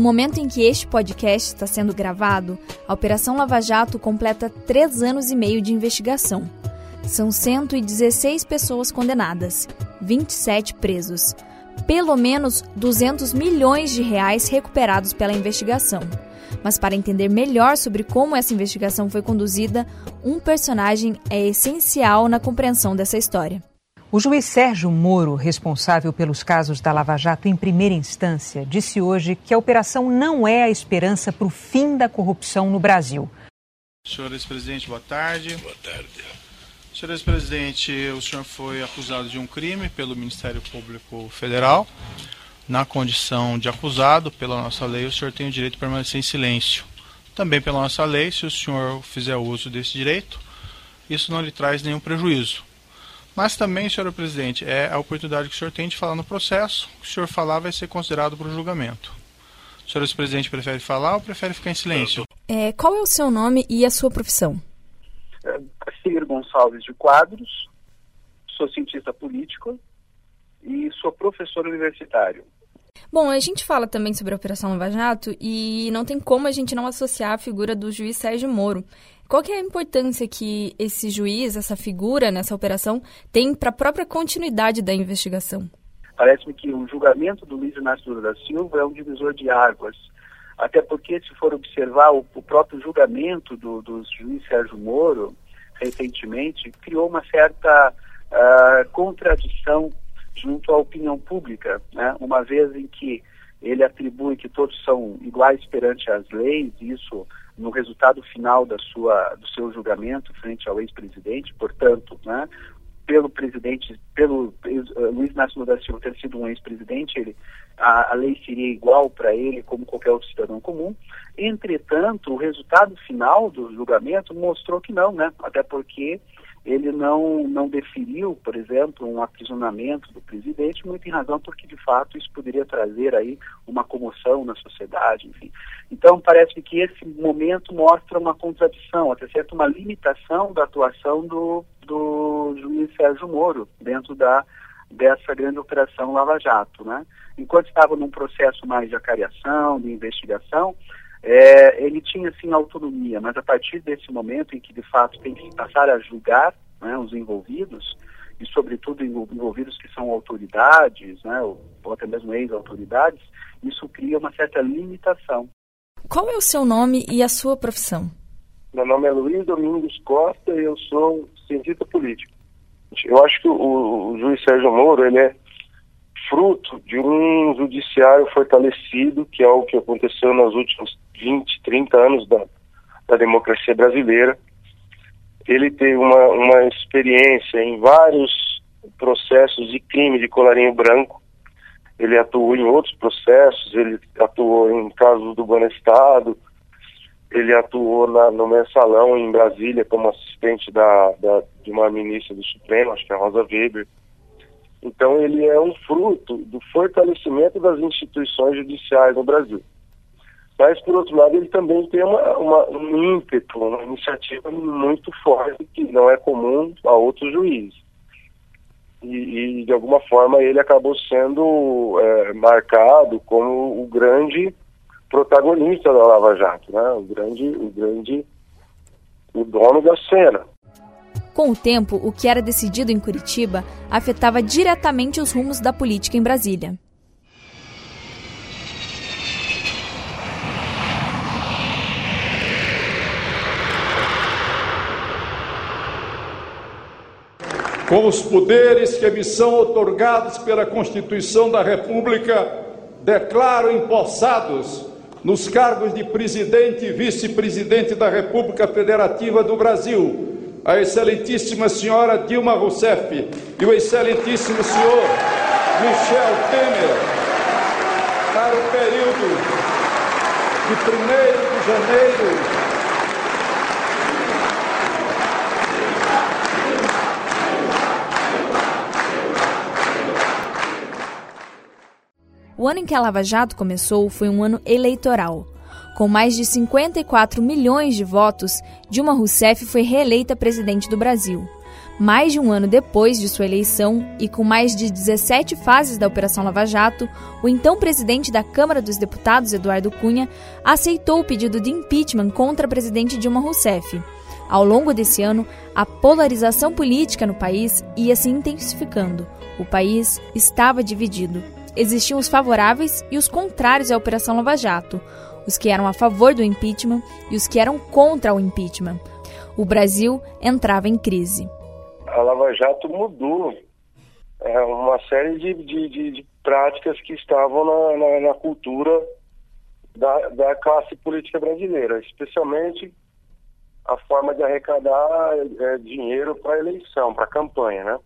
No momento em que este podcast está sendo gravado, a Operação Lava Jato completa três anos e meio de investigação. São 116 pessoas condenadas, 27 presos, pelo menos 200 milhões de reais recuperados pela investigação. Mas para entender melhor sobre como essa investigação foi conduzida, um personagem é essencial na compreensão dessa história. O juiz Sérgio Moro, responsável pelos casos da Lava Jato em primeira instância, disse hoje que a operação não é a esperança para o fim da corrupção no Brasil. Senhor ex-presidente, boa tarde. Boa tarde. Senhor ex-presidente, o senhor foi acusado de um crime pelo Ministério Público Federal. Na condição de acusado, pela nossa lei, o senhor tem o direito de permanecer em silêncio. Também pela nossa lei, se o senhor fizer uso desse direito, isso não lhe traz nenhum prejuízo. Mas também, senhor presidente, é a oportunidade que o senhor tem de falar no processo. O que o senhor falar vai ser considerado para o julgamento. O senhor presidente prefere falar ou prefere ficar em silêncio? É, qual é o seu nome e a sua profissão? Ciro Gonçalves de Quadros, sou cientista político e sou professor universitário. Bom, a gente fala também sobre a Operação Lava Jato e não tem como a gente não associar a figura do juiz Sérgio Moro. Qual que é a importância que esse juiz, essa figura nessa operação, tem para a própria continuidade da investigação? Parece-me que o julgamento do Luiz Inácio Lula da Silva é um divisor de águas. Até porque, se for observar o, o próprio julgamento do, do juiz Sérgio Moro, recentemente, criou uma certa uh, contradição junto à opinião pública, né? uma vez em que ele atribui que todos são iguais perante as leis, isso no resultado final da sua, do seu julgamento frente ao ex-presidente, portanto, né, pelo presidente, pelo uh, Luiz Inácio da Silva ter sido um ex-presidente, ele, a, a, lei seria igual para ele como qualquer outro cidadão comum. Entretanto, o resultado final do julgamento mostrou que não, né? Até porque ele não, não deferiu, por exemplo, um aprisionamento do presidente, muito em razão porque, de fato, isso poderia trazer aí uma comoção na sociedade, enfim. Então, parece que esse momento mostra uma contradição, até certo uma limitação da atuação do, do juiz Sérgio Moro dentro da, dessa grande operação Lava Jato, né? Enquanto estava num processo mais de acariação, de investigação, é, ele tinha sim autonomia, mas a partir desse momento em que de fato tem que passar a julgar né, os envolvidos, e sobretudo envolvidos que são autoridades, né, ou, ou até mesmo ex-autoridades, isso cria uma certa limitação. Qual é o seu nome e a sua profissão? Meu nome é Luiz Domingos Costa e eu sou cientista político. Eu acho que o, o juiz Sérgio Moro ele é fruto de um judiciário fortalecido, que é o que aconteceu nos últimos 20, 30 anos da, da democracia brasileira. Ele teve uma, uma experiência em vários processos de crime de colarinho branco. Ele atuou em outros processos, ele atuou em casos do Banestado, ele atuou na, no mensalão em Brasília como assistente da, da, de uma ministra do Supremo, acho que é Rosa Weber. Então, ele é um fruto do fortalecimento das instituições judiciais no Brasil. Mas, por outro lado, ele também tem uma, uma, um ímpeto, uma iniciativa muito forte que não é comum a outros juízes. E, e de alguma forma, ele acabou sendo é, marcado como o grande protagonista da Lava Jato, né? o grande, o grande, o dono da cena. Com o tempo, o que era decidido em Curitiba afetava diretamente os rumos da política em Brasília. Com os poderes que me são otorgados pela Constituição da República, declaro empossados nos cargos de presidente e vice-presidente da República Federativa do Brasil a excelentíssima senhora Dilma Rousseff e o excelentíssimo senhor Michel Temer para o período de 1 de janeiro ano em que a Lava Jato começou foi um ano eleitoral. Com mais de 54 milhões de votos, Dilma Rousseff foi reeleita presidente do Brasil. Mais de um ano depois de sua eleição e com mais de 17 fases da Operação Lava Jato, o então presidente da Câmara dos Deputados, Eduardo Cunha, aceitou o pedido de impeachment contra a presidente Dilma Rousseff. Ao longo desse ano, a polarização política no país ia se intensificando. O país estava dividido. Existiam os favoráveis e os contrários à Operação Lava Jato, os que eram a favor do impeachment e os que eram contra o impeachment. O Brasil entrava em crise a Lava Jato mudou é, uma série de, de, de, de, práticas que estavam na, na, na cultura da, da, classe política brasileira, especialmente a forma de arrecadar é, dinheiro para eleição, para campanha, né?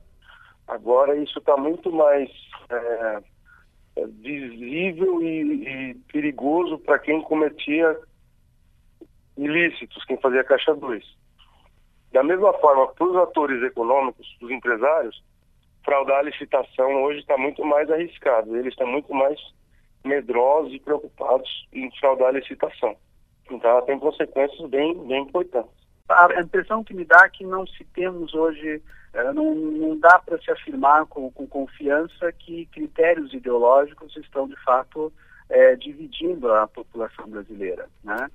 Agora isso está muito mais é, visível e, e perigoso para quem cometia ilícitos, quem fazia caixa 2. Da mesma forma, para os atores econômicos, os empresários, fraudar a licitação hoje está muito mais arriscado. Eles estão muito mais medrosos e preocupados em fraudar a licitação. Então, ela tem consequências bem, bem importantes. A impressão que me dá é que não se temos hoje, eh, não, não dá para se afirmar com, com, confiança que critérios ideológicos estão, de fato, é, dividindo a população brasileira. Né?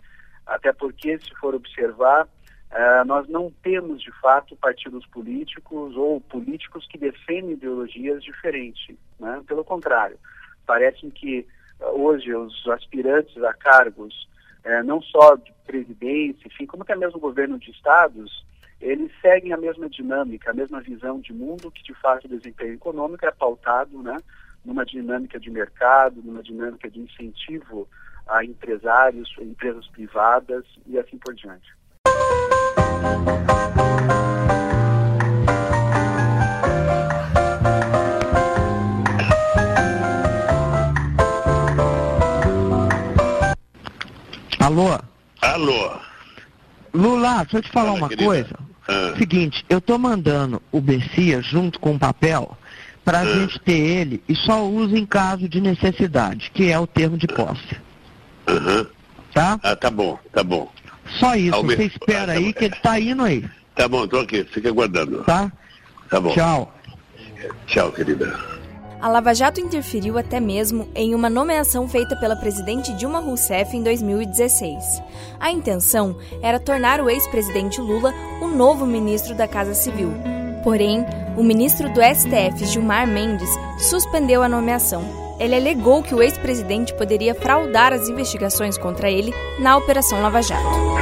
Até porque, se for observar, Uh, nós não temos, de fato, partidos políticos ou políticos que defendem ideologias diferentes. Né? Pelo contrário, parece que uh, hoje os aspirantes a cargos, uh, não só de presidência, enfim, como até mesmo governo de estados, eles seguem a mesma dinâmica, a mesma visão de mundo que, de fato, o desempenho econômico é pautado né, numa dinâmica de mercado, numa dinâmica de incentivo a empresários, empresas privadas e assim por diante. Alô? Alô? Lula, deixa eu te falar Fala, uma querida. coisa. Ah. Seguinte, eu tô mandando o Bessia junto com o papel para a ah. gente ter ele e só usa em caso de necessidade, que é o termo de posse. Uhum. Tá? Ah, tá bom, tá bom. Só isso, Alme... você espera ah, tá aí bom. que ele tá indo aí. Tá bom, tô aqui, fica aguardando. Tá? Tá bom. Tchau. Tchau, querida. A Lava Jato interferiu até mesmo em uma nomeação feita pela presidente Dilma Rousseff em 2016. A intenção era tornar o ex-presidente Lula o novo ministro da Casa Civil. Porém, o ministro do STF, Gilmar Mendes, suspendeu a nomeação ele alegou que o ex-presidente poderia fraudar as investigações contra ele na Operação Lava Jato.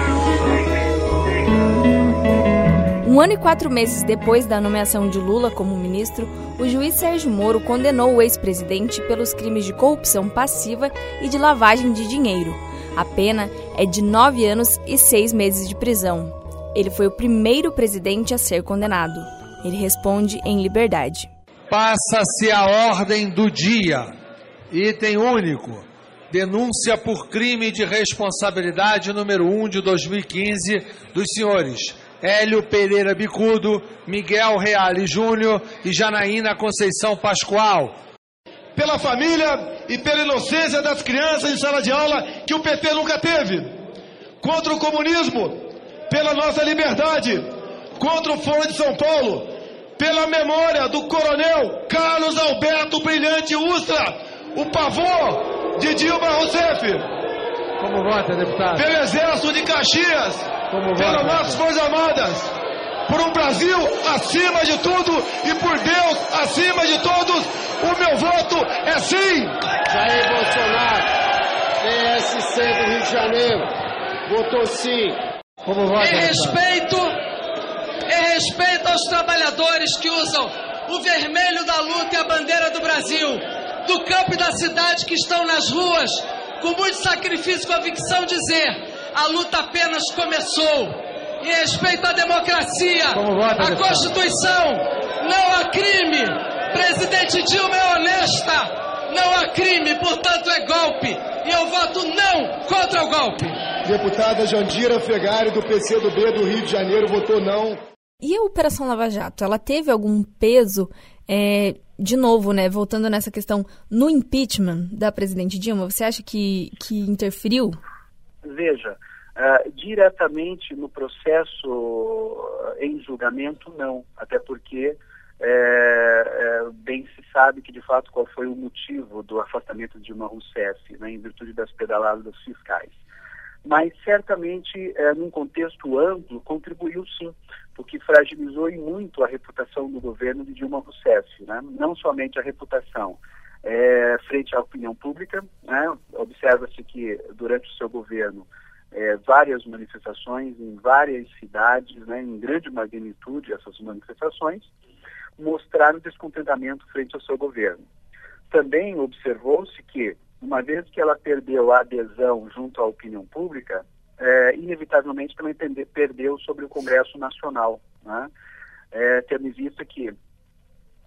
Um ano e quatro meses depois da nomeação de Lula como ministro, o juiz Sérgio Moro condenou o ex-presidente pelos crimes de corrupção passiva e de lavagem de dinheiro. A pena é de nove anos e seis meses de prisão. Ele foi o primeiro presidente a ser condenado. Ele responde em liberdade. Passa-se a ordem do dia Item único. Denúncia por crime de responsabilidade número 1 de 2015 dos senhores Hélio Pereira Bicudo, Miguel Reale Júnior e Janaína Conceição Pascoal. Pela família e pela inocência das crianças em sala de aula que o PT nunca teve. Contra o comunismo, pela nossa liberdade. Contra o Foro de São Paulo, pela memória do coronel Carlos Alberto Brilhante Ustra, o pavor de Dilma Rousseff. Como vota, deputado? Pelo Exército de Caxias. Como pelas nossas Forças Armadas. Por um Brasil acima de tudo e por Deus acima de todos, o meu voto é sim. Jair Bolsonaro, PSC do Rio de Janeiro, votou sim. Como vota, em respeito, em respeito aos trabalhadores que usam o vermelho da luta e a bandeira do Brasil do campo e da cidade que estão nas ruas, com muito sacrifício e convicção, dizer: a luta apenas começou. Em respeito à democracia, vota, à Constituição, não há crime. Presidente Dilma é honesta, não há crime, portanto é golpe. E eu voto não contra o golpe. Deputada Jandira Fegari, do PCdoB do Rio de Janeiro, votou não. E a Operação Lava Jato, ela teve algum peso é, de novo, né, voltando nessa questão, no impeachment da presidente Dilma, você acha que, que interferiu? Veja, Uh, diretamente no processo em julgamento, não, até porque é, é, bem se sabe que de fato qual foi o motivo do afastamento de Dilma Rousseff, né, em virtude das pedaladas fiscais. Mas certamente, é, num contexto amplo, contribuiu sim, porque fragilizou e muito a reputação do governo de Dilma Rousseff, né? não somente a reputação, é, frente à opinião pública. Né? Observa-se que durante o seu governo é, várias manifestações em várias cidades, né, em grande magnitude essas manifestações, mostraram descontentamento frente ao seu governo. Também observou-se que, uma vez que ela perdeu a adesão junto à opinião pública, é, inevitavelmente também perdeu sobre o Congresso Nacional. Né? É, tendo visto que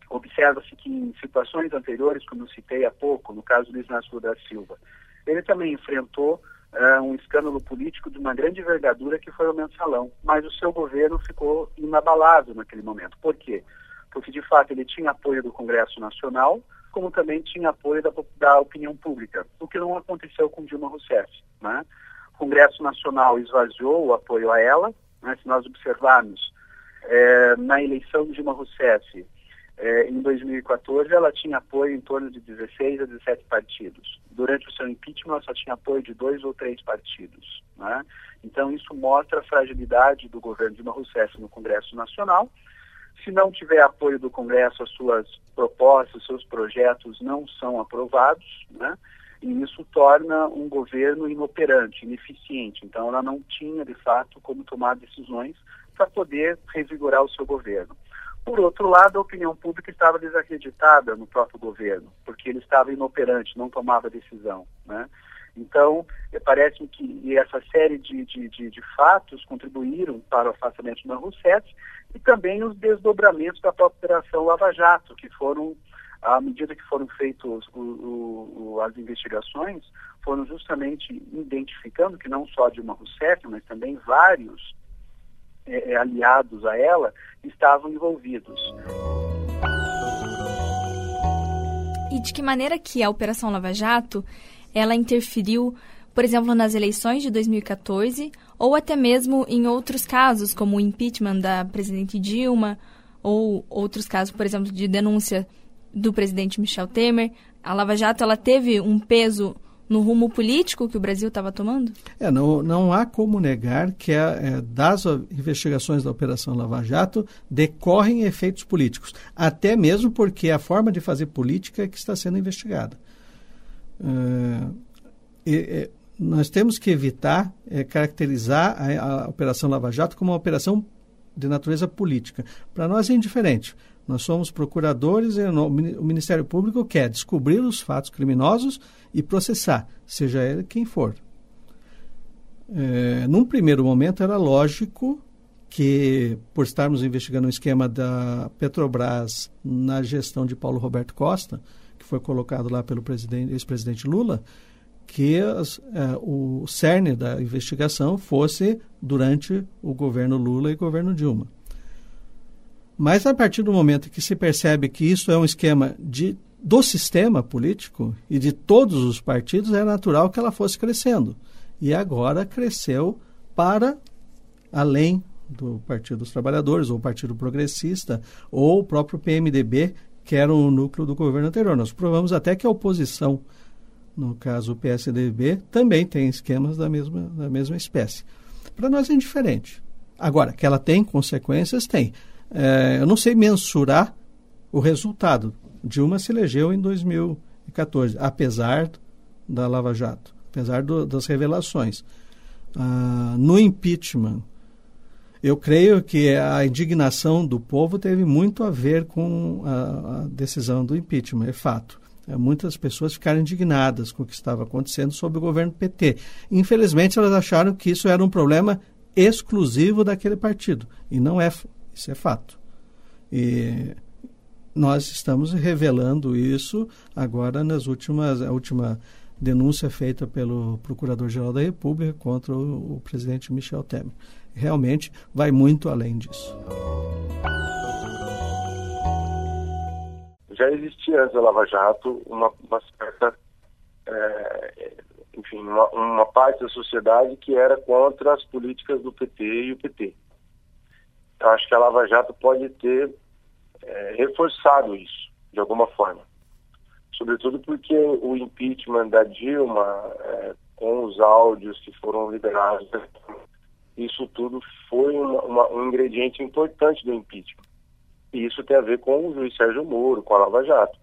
observa-se que em situações anteriores, como eu citei há pouco, no caso do Inácio da Silva, ele também enfrentou uh, um escândalo político de uma grande envergadura que foi o mensalão, mas o seu governo ficou inabalado naquele momento. Por quê? Porque, de fato, ele tinha apoio do Congresso Nacional, como também tinha apoio da, da opinião pública, o que não aconteceu com Dilma Rousseff. Né? O Congresso Nacional esvaziou o apoio a ela, né? se nós observarmos, é, na eleição de Dilma Rousseff, é, em 2014, ela tinha apoio em torno de 16 a 17 partidos. Durante o seu impeachment, ela só tinha apoio de dois ou três partidos. Né? Então, isso mostra a fragilidade do governo de Dilma Rousseff no Congresso Nacional. Se não tiver apoio do Congresso, as suas propostas, seus projetos não são aprovados, né? e isso torna um governo inoperante, ineficiente. Então, ela não tinha, de fato, como tomar decisões para poder revigorar o seu governo. Por outro lado, a opinião pública estava desacreditada no próprio governo, porque ele estava inoperante, não tomava decisão. Né? Então, parece-me que essa série de, de, de, de, fatos contribuíram para o afastamento do Rousseff e também os desdobramentos da própria Operação Lava Jato, que foram, à medida que foram feitas as investigações, foram justamente identificando que não só Dilma Rousseff, mas também vários é, é, aliados a ela estavam envolvidos. E de que maneira que a Operação Lava Jato ela interferiu, por exemplo, nas eleições de 2014 ou até mesmo em outros casos, como o impeachment da presidente Dilma ou outros casos, por exemplo, de denúncia do presidente Michel Temer. A Lava Jato ela teve um peso no rumo político que o Brasil estava tomando? É, não, não há como negar que a, é, das investigações da Operação Lava Jato decorrem efeitos políticos, até mesmo porque é a forma de fazer política é que está sendo investigada. E, e, nós temos que evitar é, caracterizar a, a Operação Lava Jato como uma operação de natureza política. Para nós é indiferente. Nós somos procuradores e o Ministério Público quer descobrir os fatos criminosos e processar, seja ele quem for. É, num primeiro momento era lógico que, por estarmos investigando um esquema da Petrobras na gestão de Paulo Roberto Costa, que foi colocado lá pelo ex-presidente Lula, que as, é, o cerne da investigação fosse durante o governo Lula e governo Dilma. Mas a partir do momento que se percebe que isso é um esquema de, do sistema político e de todos os partidos, é natural que ela fosse crescendo. E agora cresceu para além do Partido dos Trabalhadores, ou Partido Progressista, ou o próprio PMDB, que era o núcleo do governo anterior. Nós provamos até que a oposição, no caso o PSDB, também tem esquemas da mesma, da mesma espécie. Para nós é indiferente. Agora, que ela tem consequências, tem. É, eu não sei mensurar o resultado. Dilma se elegeu em 2014, apesar da Lava Jato, apesar do, das revelações. Ah, no impeachment, eu creio que a indignação do povo teve muito a ver com a, a decisão do impeachment, é fato. É, muitas pessoas ficaram indignadas com o que estava acontecendo sob o governo PT. Infelizmente, elas acharam que isso era um problema exclusivo daquele partido. E não é isso é fato. E nós estamos revelando isso agora nas últimas a última denúncia feita pelo Procurador-Geral da República contra o, o, presidente Michel Temer. Realmente vai muito além disso. Já existia antes da Lava Jato uma, uma certa é, enfim, uma, uma, parte da sociedade que era contra as políticas do PT e o PT. Então, acho que a Lava Jato pode ter é, reforçado isso, de alguma forma. Sobretudo porque o impeachment da Dilma, é, com os áudios que foram liberados, isso tudo foi uma, uma, um ingrediente importante do impeachment. E isso tem a ver com o juiz Sérgio Moro, com a Lava Jato.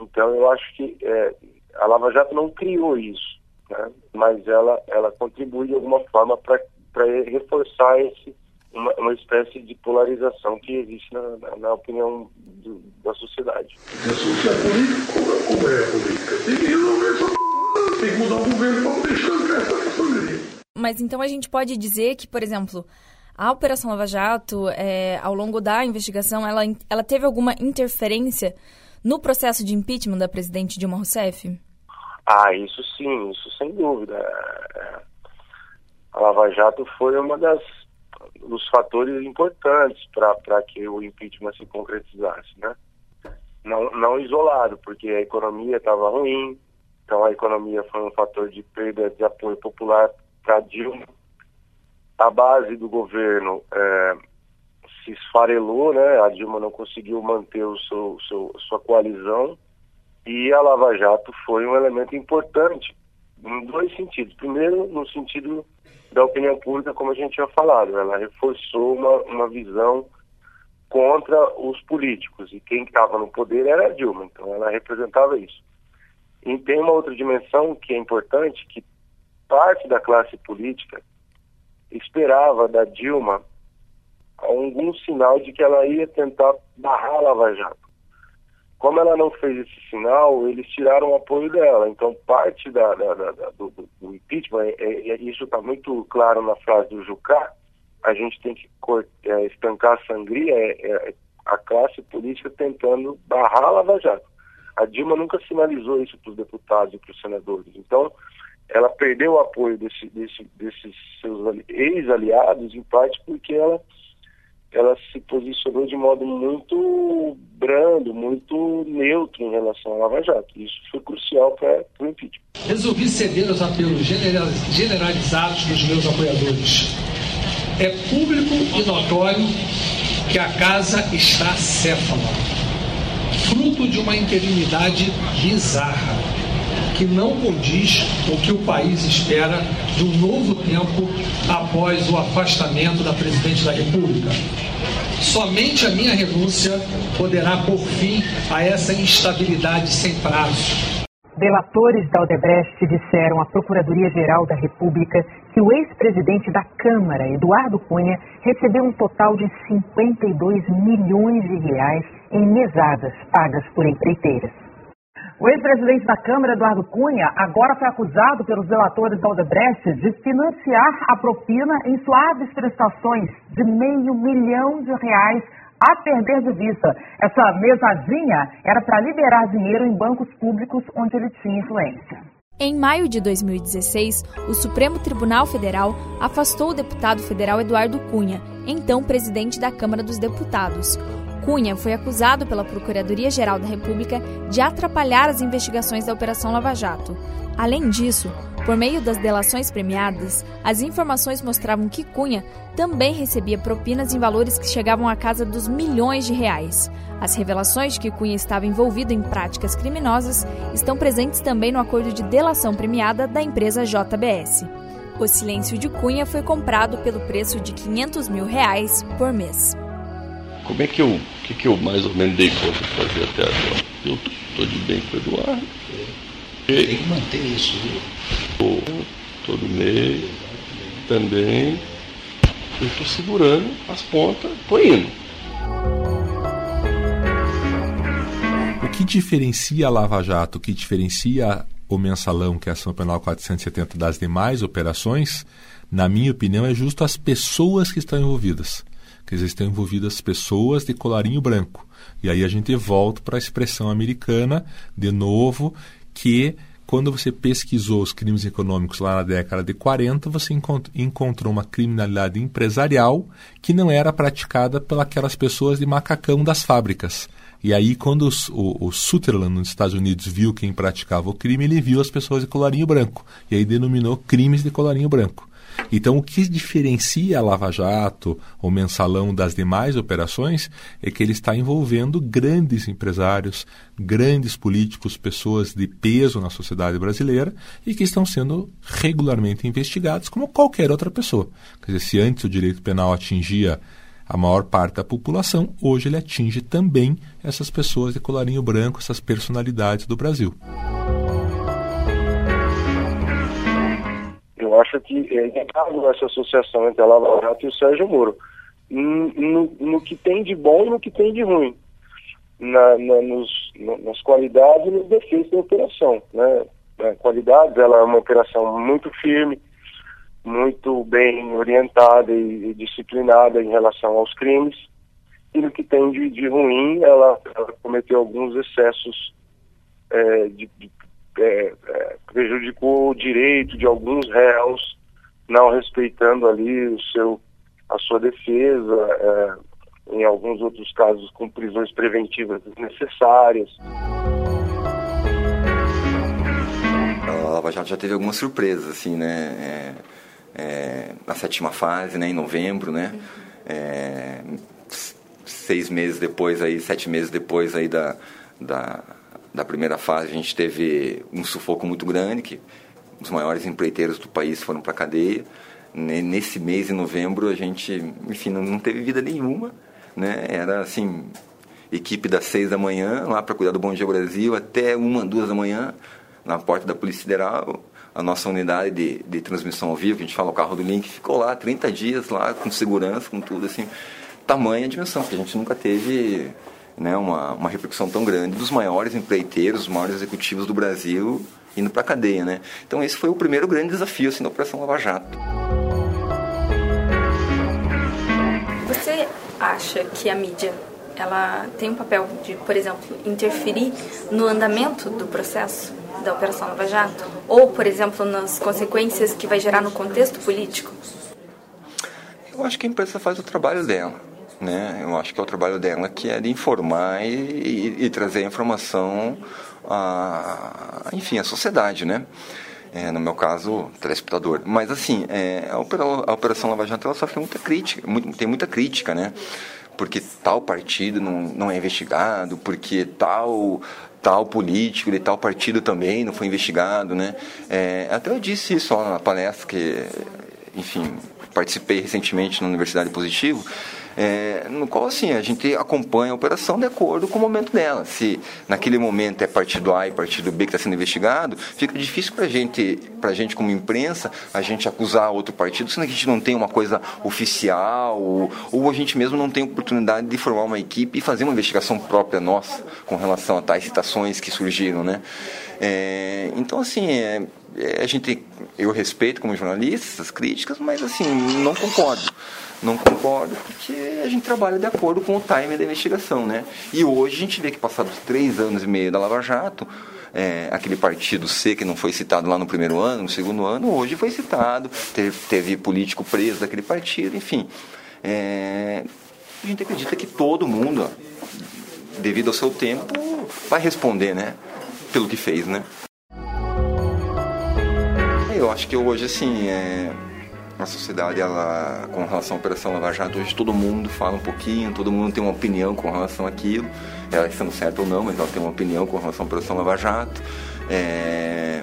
Então, eu acho que é, a Lava Jato não criou isso, né? mas ela, ela contribui de alguma forma para reforçar esse, uma, uma, espécie de polarização que existe na, na, na opinião do, da sociedade. Se é político, como é política? Tem que resolver essa tem que mudar o governo para poder estancar essa questão Mas então a gente pode dizer que, por exemplo, a Operação Lava Jato, é, ao longo da investigação, ela, ela teve alguma interferência no processo de impeachment da presidente Dilma Rousseff? Ah, isso sim, isso sem dúvida. É, a Lava Jato foi uma das dos fatores importantes para que o impeachment se concretizasse, né? Não, não isolado, porque a economia estava ruim, então a economia foi um fator de perda de apoio popular para Dilma. A base do governo é, se esfarelou, né? A Dilma não conseguiu manter o seu, seu, sua coalizão e a Lava Jato foi um elemento importante em dois sentidos. Primeiro, no sentido da opinião pública, como a gente tinha falado, ela reforçou uma, uma visão contra os políticos e quem estava no poder era a Dilma, então ela representava isso. E tem uma outra dimensão que é importante, que parte da classe política esperava da Dilma algum sinal de que ela ia tentar barrar a Lava Jato. Como ela não fez esse sinal, eles tiraram o apoio dela. Então, parte da, da, da, do, do, impeachment, é, é, isso está muito claro na frase do Jucá, a gente tem que é, estancar a sangria, é, é, a classe política tentando barrar a Lava Jato. A Dilma nunca sinalizou isso para os deputados e para os senadores. Então, ela perdeu o apoio desse, desse, desses seus ex-aliados, em parte porque ela ela se posicionou de modo muito brando, muito neutro em relação à Lava Jato. Isso foi crucial para o impeachment. Resolvi ceder aos apelos generalizados dos meus apoiadores. É público e notório que a casa está céfala, fruto de uma interinidade bizarra, que não condiz o que o país espera de um novo tempo após o afastamento da presidente da República. Somente a minha renúncia poderá pôr fim a essa instabilidade sem prazo. Delatores da Odebrecht disseram à Procuradoria-Geral da República que o ex-presidente da Câmara, Eduardo Cunha, recebeu um total de 52 milhões de reais em mesadas pagas por empreiteiras. O ex-presidente da Câmara, Eduardo Cunha, agora foi acusado pelos delatores da Odebrecht de financiar a propina em suaves prestações de meio milhão de reais a perder de vista. Essa mesadinha era para liberar dinheiro em bancos públicos onde ele tinha influência. Em maio de 2016, o Supremo Tribunal Federal afastou o deputado federal Eduardo Cunha, então presidente da Câmara dos Deputados. Cunha foi acusado pela Procuradoria-Geral da República de atrapalhar as investigações da Operação Lava Jato. Além disso, por meio das delações premiadas, as informações mostravam que Cunha também recebia propinas em valores que chegavam à casa dos milhões de reais. As revelações de que Cunha estava envolvido em práticas criminosas estão presentes também no acordo de delação premiada da empresa JBS. O silêncio de Cunha foi comprado pelo preço de 500 mil reais por mês. Como é que eu, que, que eu mais ou menos dei conta de fazer até agora? Eu estou de bem com o Eduardo. É. Tem que manter isso, viu? todo mês também. Eu estou segurando as pontas, estou indo. O que diferencia a Lava Jato, o que diferencia o mensalão, que é a ação penal 470 das demais operações, na minha opinião, é justo as pessoas que estão envolvidas que estão envolvidas pessoas de colarinho branco. E aí a gente volta para a expressão americana, de novo, que quando você pesquisou os crimes econômicos lá na década de 40, você encontrou uma criminalidade empresarial que não era praticada pelas pessoas de macacão das fábricas. E aí, quando os, o, o Sutherland, nos Estados Unidos, viu quem praticava o crime, ele viu as pessoas de colarinho branco. E aí denominou crimes de colarinho branco. Então, o que diferencia a Lava Jato, o mensalão das demais operações, é que ele está envolvendo grandes empresários, grandes políticos, pessoas de peso na sociedade brasileira e que estão sendo regularmente investigados como qualquer outra pessoa. Quer dizer, se antes o direito penal atingia a maior parte da população, hoje ele atinge também essas pessoas de colarinho branco, essas personalidades do Brasil. Acho que é inegável essa associação entre a Lava Jato e o Sérgio Moro. No, no, que tem de bom e no que tem de ruim. Na, na, nos, nas qualidades e nos defeitos da operação. Né? A qualidades, ela é uma operação muito firme, muito bem orientada e, e disciplinada em relação aos crimes. E no que tem de, de ruim, ela, ela cometeu alguns excessos é, de, de é, é, prejudicou o direito de alguns réus, não respeitando ali o seu, a sua defesa, é, em alguns outros casos com prisões preventivas necessárias. A Lava Jato já teve algumas surpresas, assim, né? É, é, na sétima fase, né, em novembro, né? É, seis meses depois, aí, sete meses depois aí da, da da primeira fase a gente teve um sufoco muito grande, que os maiores empreiteiros do país foram para a cadeia. Nesse mês, em novembro, a gente, enfim, não teve vida nenhuma, né? Era assim, equipe das seis da manhã, lá para cuidar do Bom Dia Brasil, até uma, duas da manhã, na porta da Polícia Federal. A nossa unidade de, de transmissão ao vivo, que a gente fala o carro do Link, ficou lá 30 dias, lá com segurança, com tudo, assim. Tamanha dimensão, que a gente nunca teve né, uma, uma repercussão tão grande dos maiores empreiteiros, os maiores executivos do Brasil indo para a cadeia. Né? Então esse foi o primeiro grande desafio assim, da Operação Lava Jato. Você acha que a mídia ela tem um papel de, por exemplo, interferir no andamento do processo da Operação Lava Jato? Ou, por exemplo, nas consequências que vai gerar no contexto político? Eu acho que a imprensa faz o trabalho dela né? Eu acho que é o trabalho dela que é de informar e, e, e trazer a informação a, enfim, à sociedade, né? É, no meu caso, telespectador. Mas assim, é, a, a, Operação Lava Jato ela sofre muita crítica, muito, tem muita crítica, né? Porque tal partido não, não é investigado, porque tal tal político de tal partido também não foi investigado, né? É, até eu disse isso lá na palestra que, enfim, participei recentemente na Universidade Positivo, é, no qual assim a gente acompanha a operação de acordo com o momento dela. Se naquele momento é partido A e partido B que está sendo investigado, fica difícil para gente, a gente como imprensa, a gente acusar outro partido, sendo que a gente não tem uma coisa oficial ou, ou a gente mesmo não tem oportunidade de formar uma equipe e fazer uma investigação própria nossa com relação a tais citações que surgiram, né? É, então assim é, a gente eu respeito como jornalista as críticas, mas assim não concordo não concordo, porque a gente trabalha de acordo com o time da investigação, né? E hoje a gente vê que passados três anos e meio da Lava Jato, é, aquele partido C que não foi citado lá no primeiro ano, no segundo ano, hoje foi citado, teve, teve político preso daquele partido, enfim. É, a gente acredita que todo mundo, devido ao seu tempo, vai responder, né? Pelo que fez, né? Eu acho que hoje, assim, é, a sociedade, ela, com relação à Operação Lava Jato, hoje todo mundo fala um pouquinho, todo mundo tem uma opinião com relação àquilo, ela estando certa ou não, mas ela tem uma opinião com relação à Operação Lava Jato. É,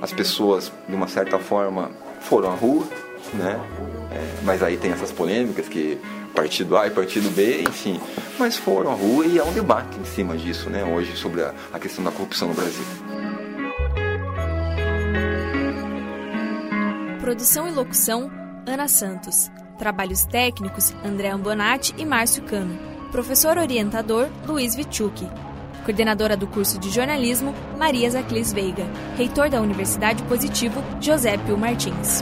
as pessoas, de uma certa forma, foram à rua, né? É, mas aí tem essas polêmicas que partido A e partido B, enfim, mas foram à rua e há um debate em cima disso, né? Hoje sobre a, a questão da corrupção no Brasil. Produção e locução: Ana Santos. Trabalhos técnicos: André Ambonati e Márcio Cano. Professor orientador: Luiz Vichuk. Coordenadora do curso de jornalismo: Maria Zaclis Veiga. Reitor da Universidade Positivo: José Pio Martins.